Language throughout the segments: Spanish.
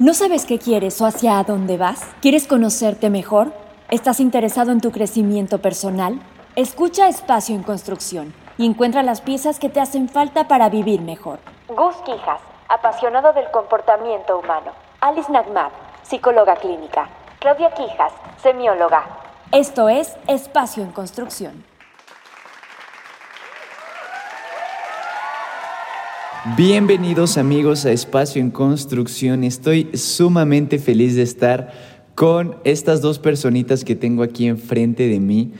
¿No sabes qué quieres o hacia dónde vas? ¿Quieres conocerte mejor? ¿Estás interesado en tu crecimiento personal? Escucha Espacio en Construcción y encuentra las piezas que te hacen falta para vivir mejor. Gus Quijas, apasionado del comportamiento humano. Alice Nagmad, psicóloga clínica. Claudia Quijas, semióloga. Esto es Espacio en Construcción. Bienvenidos amigos a Espacio en Construcción. Estoy sumamente feliz de estar con estas dos personitas que tengo aquí enfrente de mí.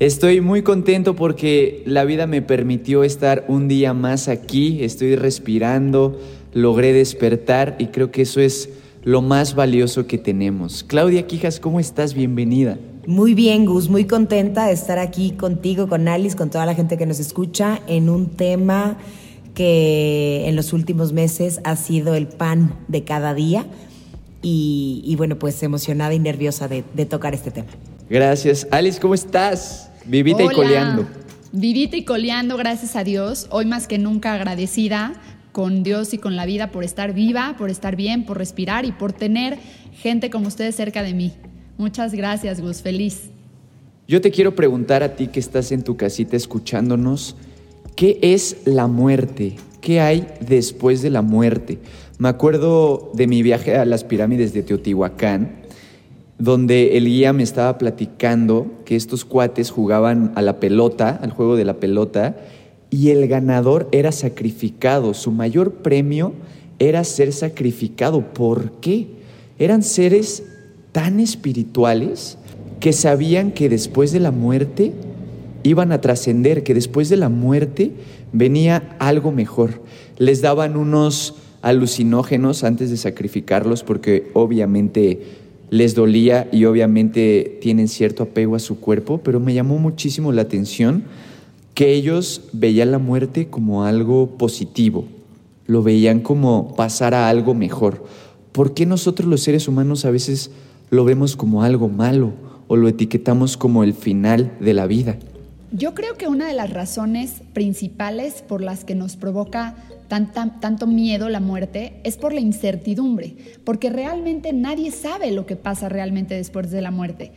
Estoy muy contento porque la vida me permitió estar un día más aquí, estoy respirando, logré despertar y creo que eso es lo más valioso que tenemos. Claudia Quijas, ¿cómo estás? Bienvenida. Muy bien, Gus, muy contenta de estar aquí contigo, con Alice, con toda la gente que nos escucha en un tema que en los últimos meses ha sido el pan de cada día. Y, bueno, pues emocionada y nerviosa de, tocar este tema. Gracias. Alice, ¿cómo estás? Vivita y coleando. Vivita y coleando, gracias a Dios. Hoy más que nunca agradecida con Dios y con la vida por estar viva, por estar bien, por respirar y por tener gente como ustedes cerca de mí. Muchas gracias, Gus. Feliz. Yo te quiero preguntar a ti que estás en tu casita escuchándonos, ¿Qué es la muerte? ¿Qué hay después de la muerte? Me acuerdo de mi viaje a las pirámides de Teotihuacán, donde el guía me estaba platicando que estos cuates jugaban a la pelota, al juego de la pelota, y el ganador era sacrificado. Su mayor premio era ser sacrificado. ¿Por qué? Eran seres tan espirituales que sabían que después de la muerte iban a trascender, que después de la muerte venía algo mejor. Les daban unos alucinógenos antes de sacrificarlos porque obviamente les dolía y obviamente tienen cierto apego a su cuerpo, pero me llamó muchísimo la atención que ellos veían la muerte como algo positivo, lo veían como pasar a algo mejor. ¿Por qué nosotros los seres humanos a veces lo vemos como algo malo o lo etiquetamos como el final de la vida? Yo creo que una de las razones principales por las que nos provoca tanto miedo la muerte es por la incertidumbre, porque realmente nadie sabe lo que pasa realmente después de la muerte.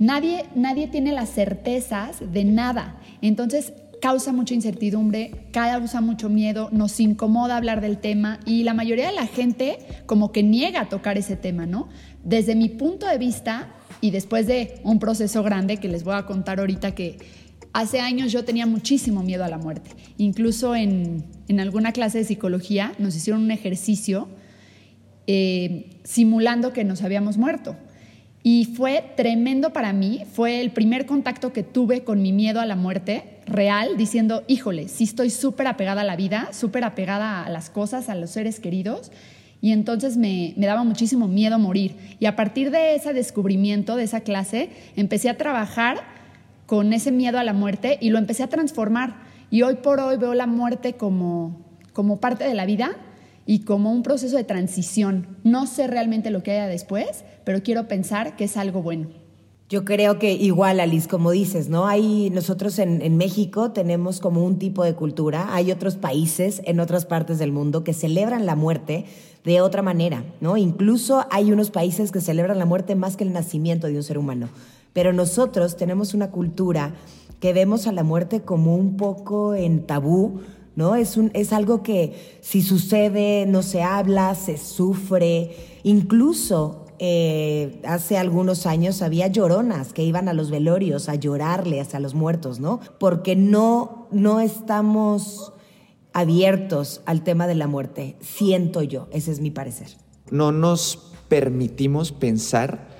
Nadie, nadie tiene las certezas de nada. Entonces causa mucha incertidumbre, causa mucho miedo, nos incomoda hablar del tema y la mayoría de la gente como que niega a tocar ese tema, ¿no? Desde mi punto de vista y después de un proceso grande que les voy a contar ahorita que Hace años yo tenía muchísimo miedo a la muerte. Incluso en, alguna clase de psicología nos hicieron un ejercicio eh, simulando que nos habíamos muerto. Y fue tremendo para mí, fue el primer contacto que tuve con mi miedo a la muerte real, diciendo, híjole, sí estoy súper apegada a la vida, súper apegada a las cosas, a los seres queridos, y entonces me, me, daba muchísimo miedo morir. Y a partir de ese descubrimiento, de esa clase, empecé a trabajar con ese miedo a la muerte y lo empecé a transformar. Y hoy por hoy veo la muerte como, como parte de la vida y como un proceso de transición. No sé realmente lo que haya después, pero quiero pensar que es algo bueno. Yo creo que igual, Alice, como dices, ¿no? Hay, nosotros en, en, México tenemos como un tipo de cultura, hay otros países en otras partes del mundo que celebran la muerte de otra manera, ¿no? Incluso hay unos países que celebran la muerte más que el nacimiento de un ser humano. Pero nosotros tenemos una cultura que vemos a la muerte como un poco en tabú, ¿no? Es, un, es algo que si sucede no se habla, se sufre. Incluso eh, hace algunos años había lloronas que iban a los velorios a llorarle hacia los muertos, ¿no? Porque no, no estamos abiertos al tema de la muerte, siento yo, ese es mi parecer. No nos permitimos pensar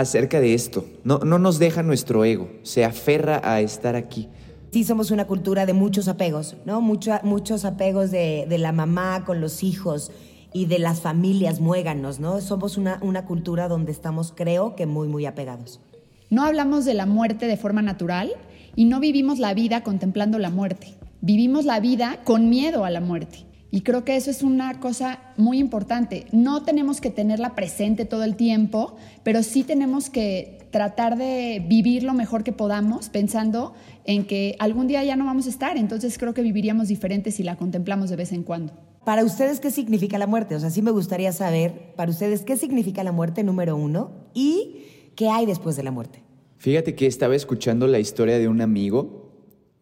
acerca de esto. No, no nos deja nuestro ego, se aferra a estar aquí. Sí, somos una cultura de muchos apegos, ¿no? muchos apegos de, la mamá con los hijos y de las familias muéganos, ¿no? Somos una, una cultura donde estamos, creo que, muy, muy apegados. No hablamos de la muerte de forma natural y no vivimos la vida contemplando la muerte. Vivimos la vida con miedo a la muerte. Y creo que eso es una cosa muy importante. No tenemos que tenerla presente todo el tiempo, pero sí tenemos que tratar de vivir lo mejor que podamos pensando en que algún día ya no vamos a estar, entonces creo que viviríamos diferente si la contemplamos de vez en cuando. Para ustedes, ¿qué significa la muerte? O sea, sí me gustaría saber, para ustedes, ¿qué significa la muerte número uno y qué hay después de la muerte? Fíjate que estaba escuchando la historia de un amigo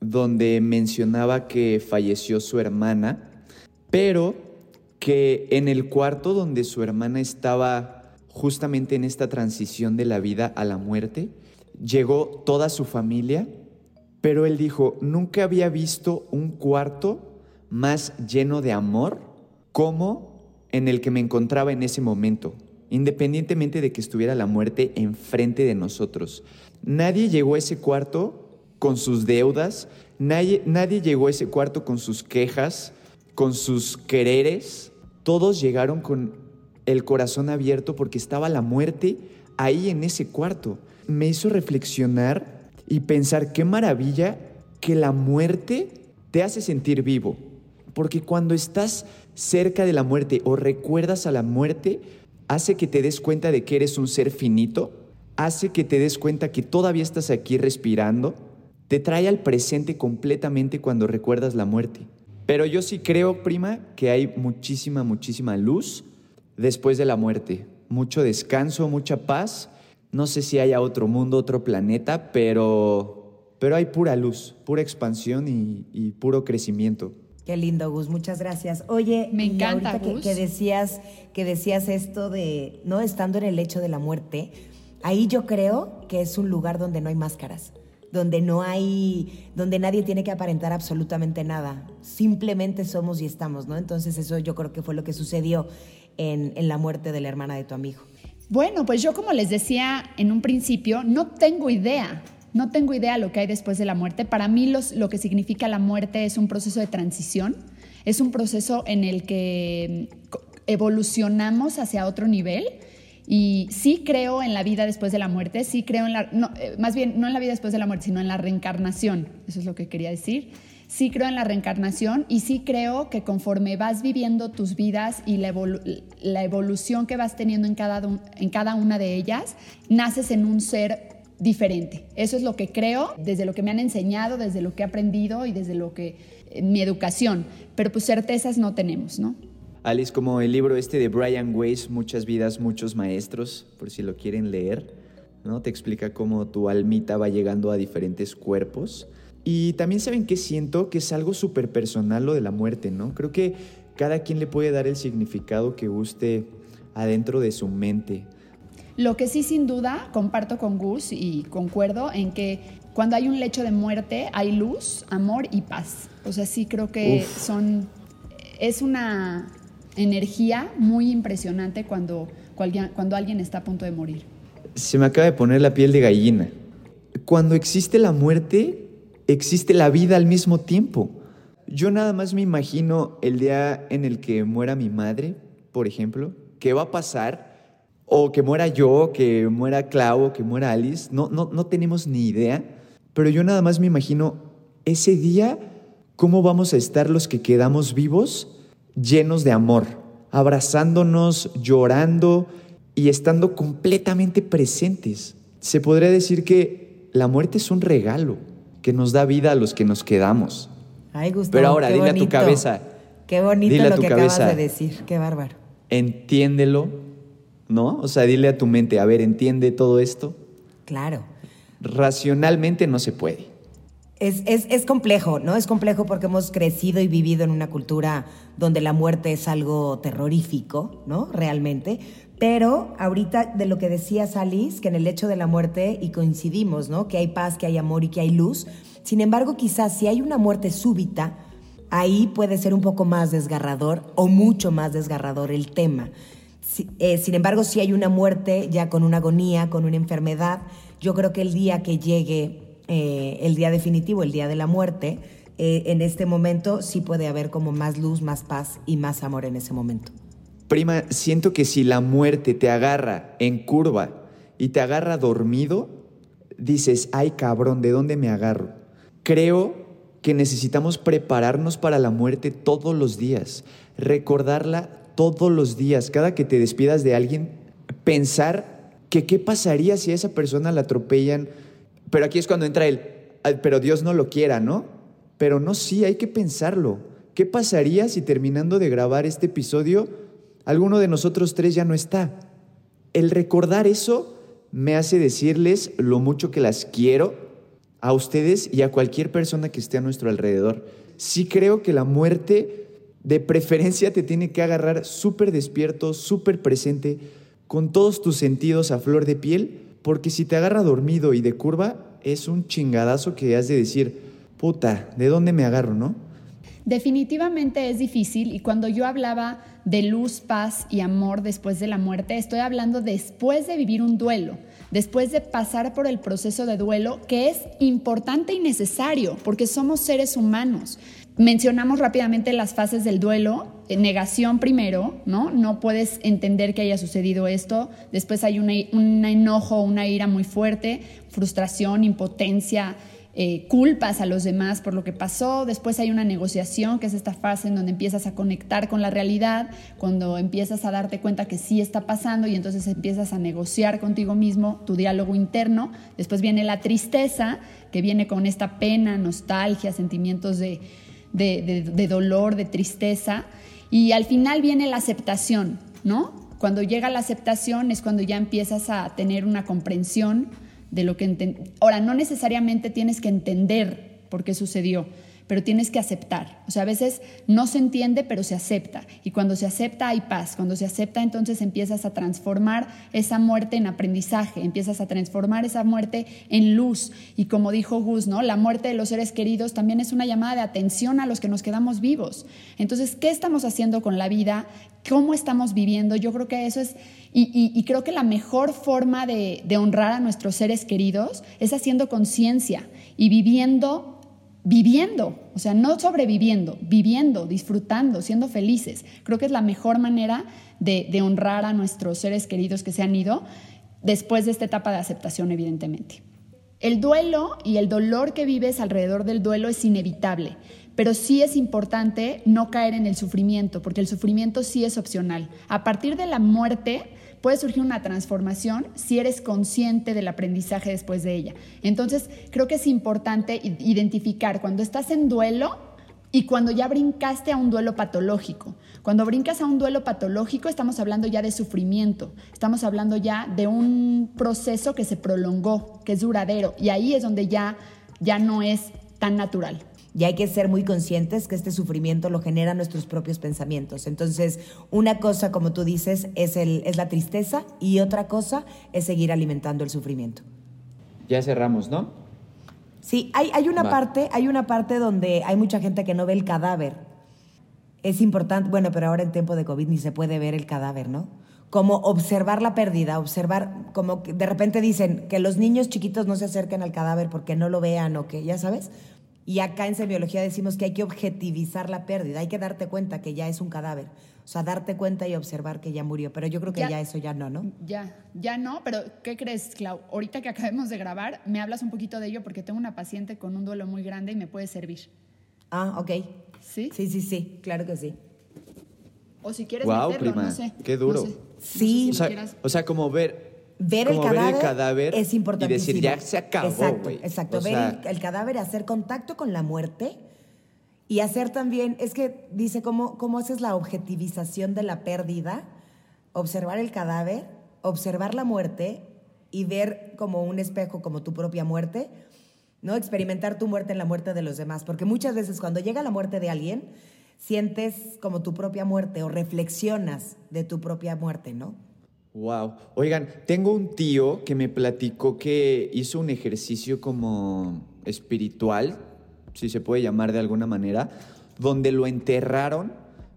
donde mencionaba que falleció su hermana, pero que en el cuarto donde su hermana estaba justamente en esta transición de la vida a la muerte, llegó toda su familia, pero él dijo, nunca había visto un cuarto más lleno de amor como en el que me encontraba en ese momento, independientemente de que estuviera la muerte enfrente de nosotros. Nadie llegó a ese cuarto con sus deudas, nadie, nadie llegó a ese cuarto con sus quejas, con sus quereres, todos llegaron con el corazón abierto porque estaba la muerte ahí en ese cuarto. Me hizo reflexionar y pensar qué maravilla que la muerte te hace sentir vivo. Porque cuando estás cerca de la muerte o recuerdas a la muerte, hace que te des cuenta de que eres un ser finito, hace que te des cuenta que todavía estás aquí respirando, te trae al presente completamente cuando recuerdas la muerte. Pero yo sí creo, prima, que hay muchísima, muchísima luz después de la muerte. Mucho descanso, mucha paz. No sé si haya otro mundo, otro planeta, pero, pero hay pura luz, pura expansión y, y puro crecimiento. Qué lindo, Gus, muchas gracias. Oye, me encanta ahorita que, que, decías que decías esto de no estando en el hecho de la muerte, ahí yo creo que es un lugar donde no hay máscaras, donde no hay, donde nadie tiene que aparentar absolutamente nada. Simplemente somos y estamos, ¿no? Entonces eso yo creo que fue lo que sucedió en, en la muerte de la hermana de tu amigo. Bueno, pues yo como les decía en un principio, no tengo idea no tengo idea lo que hay después de la muerte. Para mí lo que significa la muerte es un proceso de transición, es un proceso en el que evolucionamos hacia otro nivel. Y sí creo en la vida después de la muerte, sí creo en la, eh, más bien no en la vida después de la muerte, sino en la reencarnación. Eso es lo que quería decir. Sí creo en la reencarnación y sí creo que conforme vas viviendo tus vidas y la, la evolución que vas teniendo en cada, en cada una de ellas, naces en un ser diferente. Eso es lo que creo, desde lo que me han enseñado, desde lo que he aprendido y desde lo que eh, mi educación, pero pues certezas no tenemos, ¿no? Alice, como el libro este de Brian Weiss, Muchas vidas, muchos maestros, por si lo quieren leer, ¿no? Te explica cómo tu almita va llegando a diferentes cuerpos. Y también saben que siento que es algo súper personal lo de la muerte, ¿no? Creo que cada quien le puede dar el significado que guste adentro de su mente. Lo que sí sin duda comparto con Gus y concuerdo en que cuando hay un lecho de muerte hay luz, amor y paz. O sea, sí creo que son es una energía muy impresionante cuando, cuando alguien está a punto de morir. Se me acaba de poner la piel de gallina. Cuando existe la muerte, existe la vida al mismo tiempo. Yo nada más me imagino el día en el que muera mi madre, por ejemplo, ¿qué va a pasar? o que muera yo, que muera Clau, que muera Alice, no, no, no tenemos ni idea, pero yo nada más me imagino ese día, cómo vamos a estar los que quedamos vivos, llenos de amor, abrazándonos, llorando y estando completamente presentes. Se podría decir que la muerte es un regalo que nos da vida a los que nos quedamos. Ay, Gustavo, Pero ahora, dile a tu cabeza. Qué bonito lo que acabas de decir, qué bárbaro. Entiéndelo ¿no? O sea, dile a tu mente, a ver, ¿entiende todo esto? Claro. Racionalmente no se puede. Es, es, es, complejo, ¿no? Es complejo porque hemos crecido y vivido en una cultura donde la muerte es algo terrorífico, ¿no? Realmente. Pero ahorita de lo que decía Alice, que en el hecho de la muerte, y coincidimos, ¿no? Que hay paz, que hay amor y que hay luz. Sin embargo, quizás si hay una muerte súbita, ahí puede ser un poco más desgarrador o mucho más desgarrador el tema. Eh, sin embargo, si hay una muerte ya con una agonía, con una enfermedad, yo creo que el día que llegue eh, el día definitivo, el día de la muerte, eh, en este momento sí puede haber como más luz, más paz y más amor en ese momento. Prima, siento que si la muerte te agarra en curva y te agarra dormido, dices, ay cabrón, ¿de dónde me agarro? Creo que necesitamos prepararnos para la muerte todos los días, recordarla todos los días, cada que te despidas de alguien, pensar que qué pasaría si a esa persona la atropellan. Pero aquí es cuando entra el, pero Dios no lo quiera, ¿no? Pero no, sí, hay que pensarlo. ¿Qué pasaría si terminando de grabar este episodio, alguno de nosotros tres ya no está? El recordar eso me hace decirles lo mucho que las quiero a ustedes y a cualquier persona que esté a nuestro alrededor. Sí creo que la muerte de preferencia te tiene que agarrar súper despierto, súper presente, con todos tus sentidos a flor de piel, porque si te agarra dormido y de curva, es un chingadazo que has de decir, puta, ¿de dónde me agarro, no? Definitivamente es difícil y cuando yo hablaba de luz, paz y amor después de la muerte, estoy hablando después de vivir un duelo, después de pasar por el proceso de duelo que es importante y necesario porque somos seres humanos. Mencionamos rápidamente las fases del duelo, negación primero, ¿no? No puedes entender que haya sucedido esto, después hay un enojo, una ira muy fuerte, frustración, impotencia, eh, culpas a los demás por lo que pasó, después hay una negociación, que es esta fase en donde empiezas a conectar con la realidad, cuando empiezas a darte cuenta que sí está pasando y entonces empiezas a negociar contigo mismo tu diálogo interno, después viene la tristeza, que viene con esta pena, nostalgia, sentimientos de, dolor, de tristeza, y al final viene la aceptación, ¿no? Cuando llega la aceptación es cuando ya empiezas a tener una comprensión de lo que... Ahora, no necesariamente tienes que entender por qué sucedió, pero tienes que aceptar. O sea, a veces no se entiende, pero se acepta. Y cuando se acepta hay paz. Cuando se acepta, entonces empiezas a transformar esa muerte en aprendizaje, empiezas a transformar esa muerte en luz. Y como dijo Gus, ¿no? La muerte de los seres queridos también es una llamada de atención a los que nos quedamos vivos. Entonces, ¿qué estamos haciendo con la vida? ¿Cómo estamos viviendo? Yo creo que eso es y, creo que la mejor forma de, de, honrar a nuestros seres queridos es haciendo conciencia y viviendo viviendo, o sea, no sobreviviendo, viviendo, disfrutando, siendo felices. Creo que es la mejor manera de, honrar a nuestros seres queridos que se han ido después de esta etapa de aceptación, evidentemente. El duelo y el dolor que vives alrededor del duelo es inevitable, pero sí es importante no caer en el sufrimiento, porque el sufrimiento sí es opcional. A partir de la muerte, puede surgir una transformación si eres consciente del aprendizaje después de ella. Entonces, creo que es importante identificar cuando estás en duelo y cuando ya brincaste a un duelo patológico. Cuando brincas a un duelo patológico estamos hablando ya de sufrimiento, estamos hablando ya de un proceso que se prolongó, que es duradero, y ahí es donde ya, ya no es tan natural y hay que ser muy conscientes que este sufrimiento lo generan nuestros propios pensamientos. Entonces, una cosa, como tú dices, es, el, es la tristeza y otra cosa es seguir alimentando el sufrimiento. Ya cerramos, ¿no? Sí, hay, hay una parte, hay una parte donde hay mucha gente que no ve el cadáver. Es importante, bueno, pero ahora en tiempo de COVID ni se puede ver el cadáver, ¿no? Como observar la pérdida, observar, como que de repente dicen que los niños chiquitos no se acerquen al cadáver porque no lo vean o que, ya sabes, y acá en semiología decimos que hay que objetivizar la pérdida, hay que darte cuenta que ya es un cadáver. O sea, darte cuenta y observar que ya murió. Pero yo creo que ya, eso ya no, ¿no? Ya, ya no. Pero ¿qué crees, Clau? Ahorita que acabemos de grabar, me hablas un poquito de ello porque tengo una paciente con un duelo muy grande y me puede servir. Ah, ok. ¿Sí? Sí, sí, sí. Claro que sí. O si quieres wow, prima. no sé. Qué duro. sí. o sea, como ver ver, el cadáver, es importante. Y decir, ya se acabó, Exacto, exacto. ver el, cadáver, hacer contacto con la muerte y hacer también, es que dice, ¿cómo, ¿cómo haces la objetivización de la pérdida? Observar el cadáver, observar la muerte y ver como un espejo, como tu propia muerte, ¿no? Experimentar tu muerte en la muerte de los demás. Porque muchas veces cuando llega la muerte de alguien, sientes como tu propia muerte o reflexionas de tu propia muerte, ¿no? Wow. Oigan, tengo un tío que me platicó que hizo un ejercicio como espiritual, si se puede llamar de alguna manera, donde lo enterraron,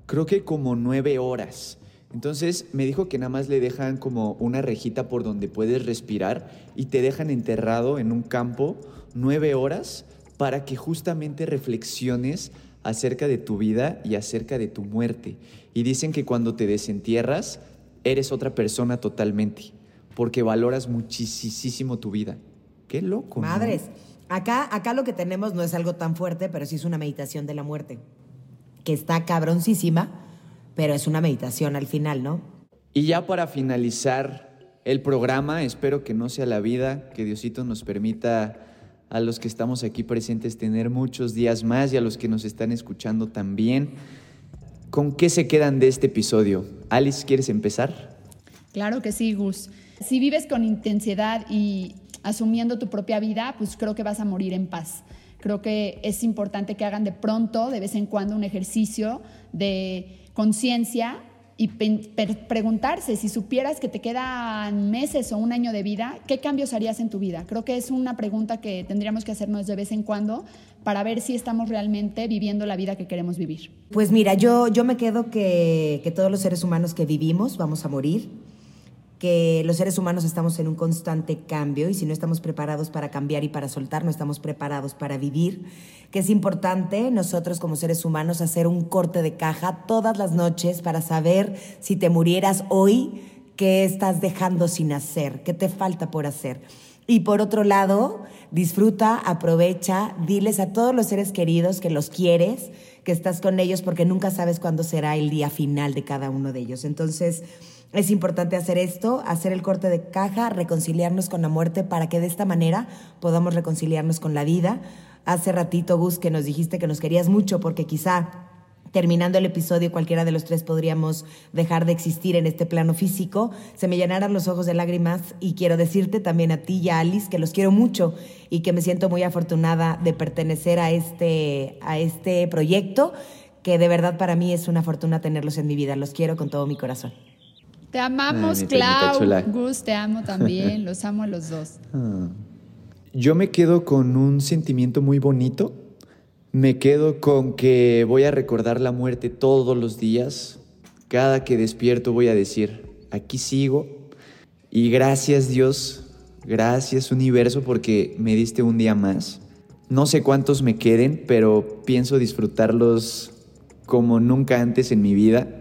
creo que como nueve horas. Entonces me dijo que nada más le dejan como una rejita por donde puedes respirar y te dejan enterrado en un campo nueve horas para que justamente reflexiones acerca de tu vida y acerca de tu muerte. Y dicen que cuando te desentierras, eres otra persona totalmente, porque valoras muchísimo tu vida. Qué loco. Madres, acá, acá lo que tenemos no es algo tan fuerte, pero sí es una meditación de la muerte, que está cabroncísima, pero es una meditación al final, ¿no? Y ya para finalizar el programa, espero que no sea la vida, que Diosito nos permita a los que estamos aquí presentes tener muchos días más y a los que nos están escuchando también. ¿Con qué se quedan de este episodio? Alice, ¿quieres empezar? Claro que sí, Gus. Si vives con intensidad y asumiendo tu propia vida, pues creo que vas a morir en paz. Creo que es importante que hagan de pronto, de vez en cuando, un ejercicio de conciencia y preguntarse si supieras que te quedan meses o un año de vida, ¿qué cambios harías en tu vida? Creo que es una pregunta que tendríamos que hacernos de vez en cuando para ver si estamos realmente viviendo la vida que queremos vivir. Pues mira, yo, yo me quedo que, que todos los seres humanos que vivimos vamos a morir que los seres humanos estamos en un constante cambio y si no estamos preparados para cambiar y para soltar, no estamos preparados para vivir, que es importante nosotros como seres humanos hacer un corte de caja todas las noches para saber si te murieras hoy, qué estás dejando sin hacer, qué te falta por hacer. Y por otro lado, disfruta, aprovecha, diles a todos los seres queridos que los quieres, que estás con ellos porque nunca sabes cuándo será el día final de cada uno de ellos. Entonces, es importante hacer esto, hacer el corte de caja, reconciliarnos con la muerte para que de esta manera podamos reconciliarnos con la vida. Hace ratito, Gus, que nos dijiste que nos querías mucho porque quizá terminando el episodio cualquiera de los tres podríamos dejar de existir en este plano físico, se me llenaran los ojos de lágrimas y quiero decirte también a ti y a Alice que los quiero mucho y que me siento muy afortunada de pertenecer a este, a este proyecto, que de verdad para mí es una fortuna tenerlos en mi vida. Los quiero con todo mi corazón. Te amamos, Clau. Gus, te amo también. Los amo a los dos. Ah. Yo me quedo con un sentimiento muy bonito. Me quedo con que voy a recordar la muerte todos los días. Cada que despierto voy a decir, aquí sigo. Y gracias Dios, gracias universo porque me diste un día más. No sé cuántos me queden, pero pienso disfrutarlos como nunca antes en mi vida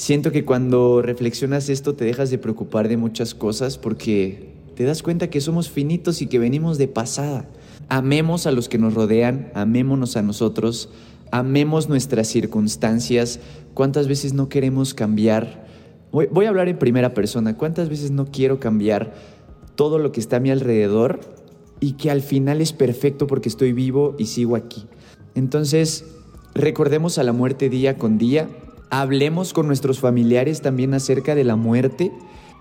Siento que cuando reflexionas esto te dejas de preocupar de muchas cosas porque te das cuenta que somos finitos y que venimos de pasada. Amemos a los que nos rodean, amémonos a nosotros, amemos nuestras circunstancias. ¿Cuántas veces no queremos cambiar? Voy, a hablar en primera persona. ¿Cuántas veces no quiero cambiar todo lo que está a mi alrededor y que al final es perfecto porque estoy vivo y sigo aquí? Entonces, recordemos a la muerte día con día hablemos con nuestros familiares también acerca de la muerte,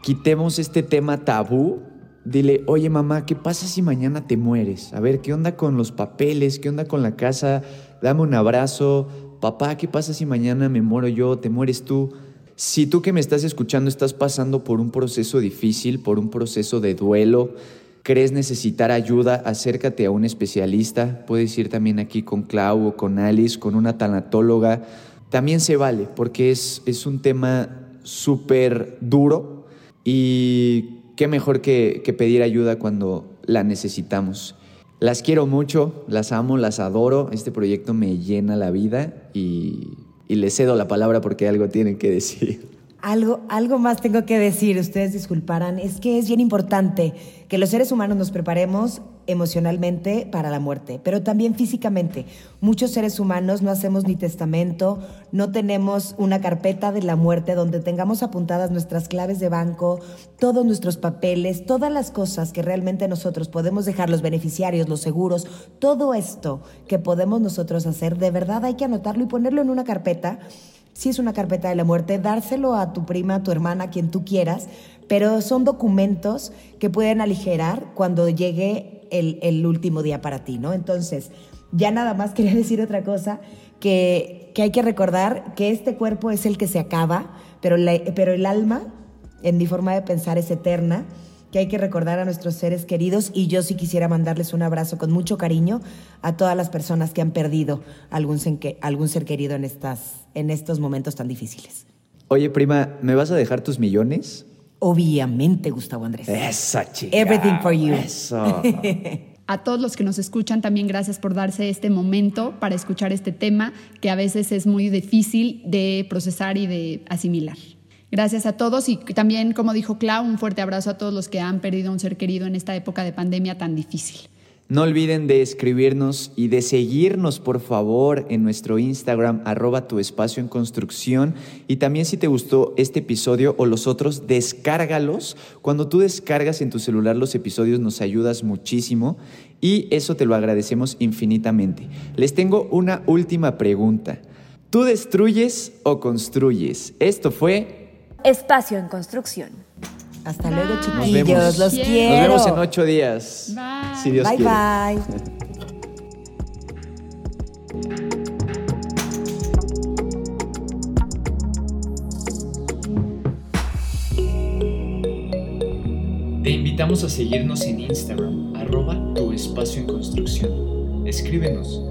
quitemos este tema tabú. Dile, oye mamá, ¿qué pasa si mañana te mueres? A ver, ¿qué onda con los papeles? ¿Qué onda con la casa? Dame un abrazo. Papá, ¿qué pasa si mañana me muero yo? ¿Te mueres tú? Si tú que me estás escuchando estás pasando por un proceso difícil, por un proceso de duelo, crees necesitar ayuda, acércate a un especialista. Puedes ir también aquí con Clau o con Alice, con una tanatóloga también se vale, porque es, es un tema súper duro y qué mejor que, pedir ayuda cuando la necesitamos. Las quiero mucho, las amo, las adoro. Este proyecto me llena la vida y, y les cedo la palabra porque algo tienen que decir. Algo, algo más tengo que decir, ustedes disculparán, es que es bien importante que los seres humanos nos preparemos emocionalmente para la muerte, pero también físicamente. Muchos seres humanos no hacemos ni testamento, no tenemos una carpeta de la muerte donde tengamos apuntadas nuestras claves de banco, todos nuestros papeles, todas las cosas que realmente nosotros podemos dejar, los beneficiarios, los seguros, todo esto que podemos nosotros hacer, de verdad hay que anotarlo y ponerlo en una carpeta si es una carpeta de la muerte, dárselo a tu prima, a tu hermana, a quien tú quieras, pero son documentos que pueden aligerar cuando llegue el, último día para ti, ¿no? Entonces, ya nada más quería decir otra cosa, que, hay que recordar que este cuerpo es el que se acaba, pero, pero el alma, en mi forma de pensar, es eterna que hay que recordar a nuestros seres queridos y yo sí quisiera mandarles un abrazo con mucho cariño a todas las personas que han perdido algún, algún ser querido en, estas, en estos momentos tan difíciles. Oye, prima, ¿me vas a dejar tus millones? Obviamente, Gustavo Andrés. Esa chica. Everything for you. Eso. A todos los que nos escuchan, también gracias por darse este momento para escuchar este tema que a veces es muy difícil de procesar y de asimilar. Gracias a todos y también, como dijo Clau, un fuerte abrazo a todos los que han perdido un ser querido en esta época de pandemia tan difícil. No olviden de escribirnos y de seguirnos, por favor, en nuestro Instagram, arroba tu espacio en construcción. Y también si te gustó este episodio o los otros, descárgalos. Cuando tú descargas en tu celular los episodios nos ayudas muchísimo y eso te lo agradecemos infinitamente. Les tengo una última pregunta. ¿Tú destruyes o construyes? Esto fue Espacio en construcción. Hasta luego, Bye. chiquillos. vemos. Los Nos quiero. Nos vemos en ocho días. Bye. Si Dios bye, quiere. bye. Te invitamos a seguirnos en Instagram, arroba tu espacio en construcción. Escríbenos.